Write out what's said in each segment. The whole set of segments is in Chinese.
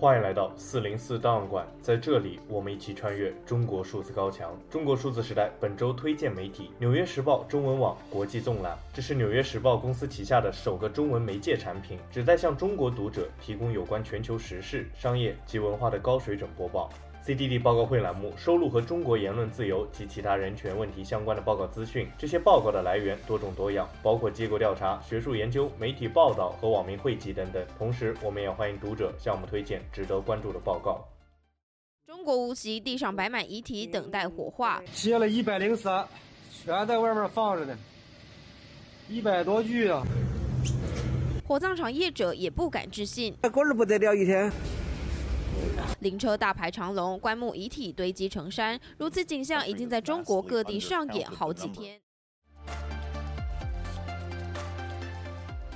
欢迎来到四零四档案馆，在这里我们一起穿越中国数字高墙。中国数字时代本周推荐媒体《纽约时报》中文网国际纵览，这是《纽约时报》公司旗下的首个中文媒介产品，旨在向中国读者提供有关全球时事、商业及文化的高水准播报。CDD 报告会栏目收录和中国言论自由及其他人权问题相关的报告资讯。这些报告的来源多种多样，包括机构调查、学术研究、媒体报道和网民汇集等等。同时，我们也欢迎读者向我们推荐值得关注的报告。中国无锡地上摆满遗体，等待火化。接了一百零三，全在外面放着呢，一百多具啊！火葬场业者也不敢置信，那过日不得了一天。灵车大排长龙，棺木遗体堆积成山，如此景象已经在中国各地上演好几天。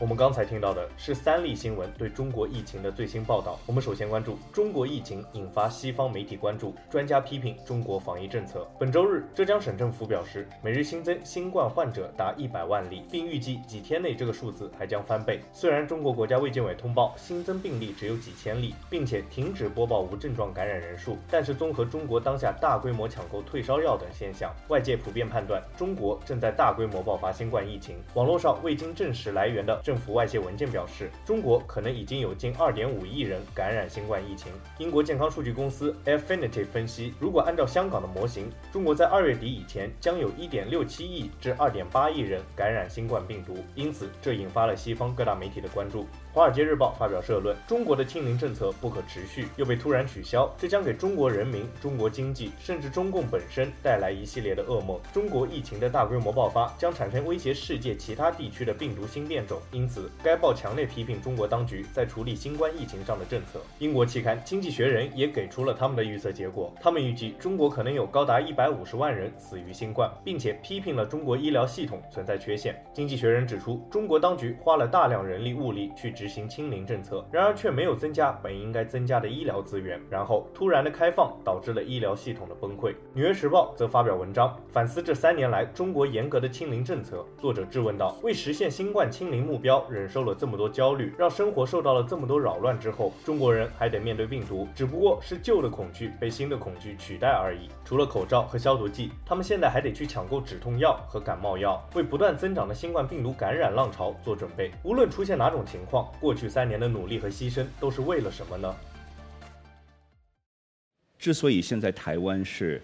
我们刚才听到的是三例新闻对中国疫情的最新报道。我们首先关注中国疫情引发西方媒体关注，专家批评中国防疫政策。本周日，浙江省政府表示，每日新增新冠患者达一百万例，并预计几天内这个数字还将翻倍。虽然中国国家卫健委通报新增病例只有几千例，并且停止播报无症状感染人数，但是综合中国当下大规模抢购退烧药等现象，外界普遍判断中国正在大规模爆发新冠疫情。网络上未经证实来源的政府外泄文件表示，中国可能已经有近二点五亿人感染新冠疫情。英国健康数据公司 Affinity 分析，如果按照香港的模型，中国在二月底以前将有一点六七亿至二点八亿人感染新冠病毒，因此这引发了西方各大媒体的关注。《华尔街日报》发表社论：中国的清零政策不可持续，又被突然取消，这将给中国人民、中国经济，甚至中共本身带来一系列的噩梦。中国疫情的大规模爆发将产生威胁世界其他地区的病毒新变种，因此该报强烈批评中国当局在处理新冠疫情上的政策。英国期刊《经济学人》也给出了他们的预测结果，他们预计中国可能有高达一百五十万人死于新冠，并且批评了中国医疗系统存在缺陷。《经济学人》指出，中国当局花了大量人力物力去执行清零政策，然而却没有增加本应该增加的医疗资源，然后突然的开放导致了医疗系统的崩溃。《纽约时报》则发表文章反思这三年来中国严格的清零政策。作者质问道：为实现新冠清零目标，忍受了这么多焦虑，让生活受到了这么多扰乱之后，中国人还得面对病毒，只不过是旧的恐惧被新的恐惧取代而已。除了口罩和消毒剂，他们现在还得去抢购止痛药和感冒药，为不断增长的新冠病毒感染浪潮做准备。无论出现哪种情况，过去三年的努力和牺牲都是为了什么呢？之所以现在台湾是，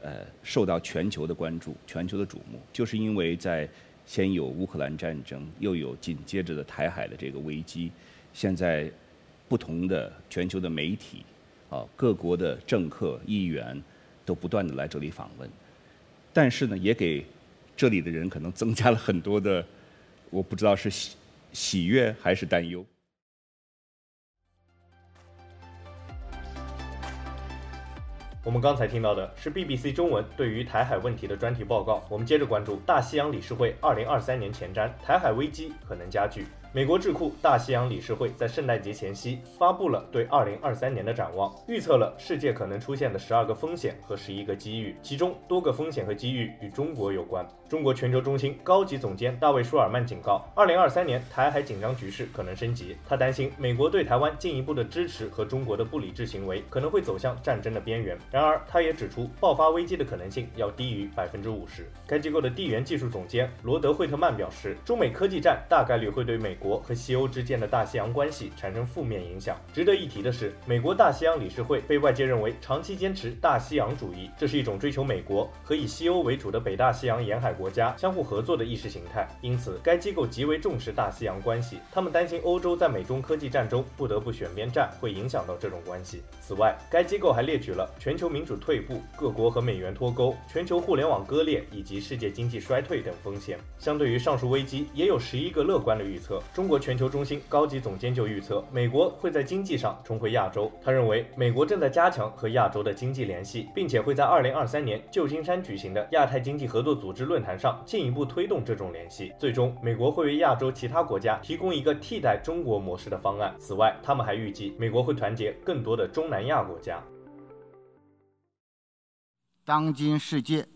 呃，受到全球的关注、全球的瞩目，就是因为在先有乌克兰战争，又有紧接着的台海的这个危机，现在不同的全球的媒体，啊，各国的政客、议员都不断的来这里访问，但是呢，也给这里的人可能增加了很多的，我不知道是喜悦还是担忧。我们刚才听到的是 BBC 中文对于台海问题的专题报告。我们接着关注大西洋理事会二零二三年前瞻，台海危机可能加剧。美国智库大西洋理事会在圣诞节前夕发布了对2023年的展望，预测了世界可能出现的十二个风险和十一个机遇，其中多个风险和机遇与中国有关。中国全球中心高级总监大卫·舒尔曼警告，2023年台海紧张局势可能升级。他担心美国对台湾进一步的支持和中国的不理智行为可能会走向战争的边缘。然而，他也指出爆发危机的可能性要低于百分之五十。该机构的地缘技术总监罗德·惠特曼表示，中美科技战大概率会对美国和西欧之间的大西洋关系产生负面影响。值得一提的是，美国大西洋理事会被外界认为长期坚持大西洋主义，这是一种追求美国和以西欧为主的北大西洋沿海国家相互合作的意识形态。因此，该机构极为重视大西洋关系。他们担心欧洲在美中科技战中不得不选边站，会影响到这种关系。此外，该机构还列举了全球民主退步、各国和美元脱钩、全球互联网割裂以及世界经济衰退等风险。相对于上述危机，也有十一个乐观的预测。中国全球中心高级总监就预测，美国会在经济上重回亚洲。他认为，美国正在加强和亚洲的经济联系，并且会在二零二三年旧金山举行的亚太经济合作组织论坛上进一步推动这种联系。最终，美国会为亚洲其他国家提供一个替代中国模式的方案。此外，他们还预计，美国会团结更多的中南亚国家。当今世界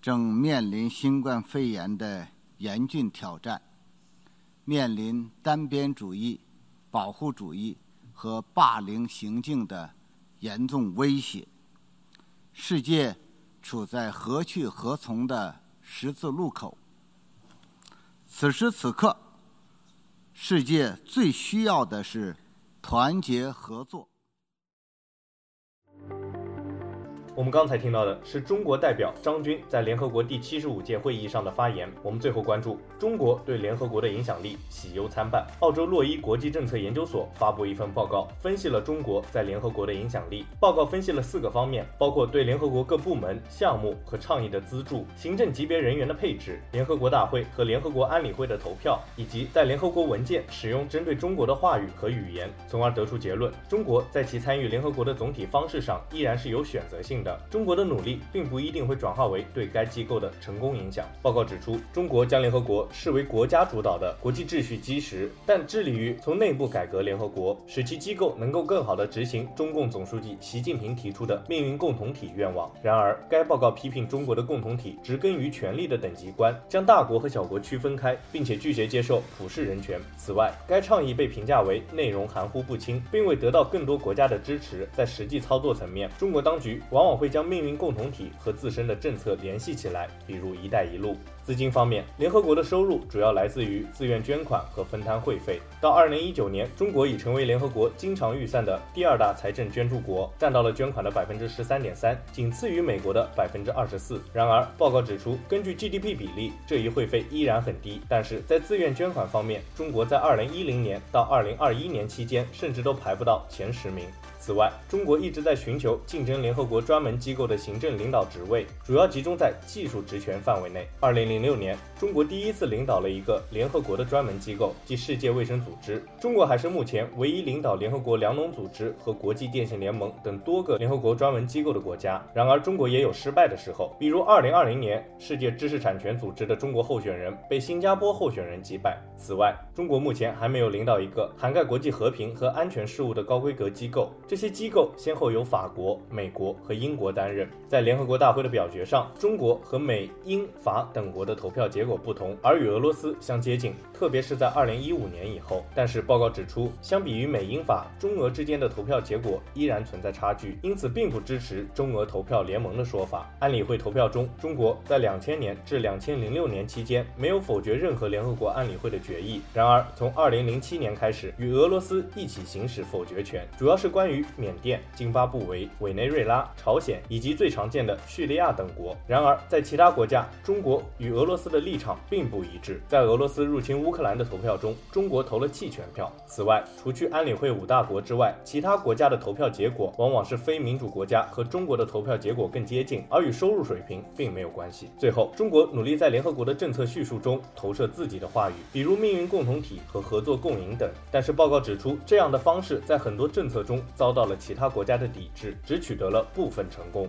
正面临新冠肺炎的严峻挑战。面临单边主义、保护主义和霸凌行径的严重威胁。世界处在何去何从的十字路口。此时此刻，世界最需要的是团结合作。我们刚才听到的是中国代表张军在联合国第七十五届会议上的发言。我们最后关注中国对联合国的影响力喜忧参半。澳洲洛伊国际政策研究所发布一份报告，分析了中国在联合国的影响力。报告分析了四个方面，包括对联合国各部门、项目和倡议的资助、行政级别人员的配置、联合国大会和联合国安理会的投票，以及在联合国文件使用针对中国的话语和语言，从而得出结论：中国在其参与联合国的总体方式上依然是有选择性的。中国的努力并不一定会转化为对该机构的成功影响。报告指出，中国将联合国视为国家主导的国际秩序基石，但致力于从内部改革联合国，使其机构能够更好地执行中共总书记习近平提出的命运共同体愿望。然而，该报告批评中国的共同体植根于权力的等级观，将大国和小国区分开，并且拒绝接受普世人权。此外，该倡议被评价为内容含糊不清，并未得到更多国家的支持。在实际操作层面，中国当局往往会将命运共同体和自身的政策联系起来，比如“一带一路”。资金方面，联合国的收入主要来自于自愿捐款和分摊会费。到二零一九年，中国已成为联合国经常预算的第二大财政捐助国，占到了捐款的百分之十三点三，仅次于美国的百分之二十四。然而，报告指出，根据 GDP 比例，这一会费依然很低。但是在自愿捐款方面，中国在二零一零年到二零二一年期间，甚至都排不到前十名。此外，中国一直在寻求竞争联合国专门机构的行政领导职位，主要集中在技术职权范围内。二零零六年，中国第一次领导了一个联合国的专门机构，即世界卫生组织。中国还是目前唯一领导联合国粮农组织和国际电信联盟等多个联合国专门机构的国家。然而，中国也有失败的时候，比如二零二零年，世界知识产权组织的中国候选人被新加坡候选人击败。此外，中国目前还没有领导一个涵盖国际和平和安全事务的高规格机构。这些机构先后由法国、美国和英国担任。在联合国大会的表决上，中国和美、英、法等国的投票结果不同，而与俄罗斯相接近，特别是在二零一五年以后。但是报告指出，相比于美、英、法，中俄之间的投票结果依然存在差距，因此并不支持中俄投票联盟的说法。安理会投票中，中国在两千年至两千零六年期间没有否决任何联合国安理会的决议。然而，从二零零七年开始，与俄罗斯一起行使否决权，主要是关于。缅甸、津巴布韦、委内瑞拉、朝鲜以及最常见的叙利亚等国。然而，在其他国家，中国与俄罗斯的立场场并不一致。在俄罗斯入侵乌克兰的投票中，中国投了弃权票。此外，除去安理会五大国之外，其他国家的投票结果往往是非民主国家和中国的投票结果更接近，而与收入水平并没有关系。最后，中国努力在联合国的政策叙述中投射自己的话语，比如命运共同体和合作共赢等。但是报告指出，这样的方式在很多政策中遭。到了其他国家的抵制，只取得了部分成功。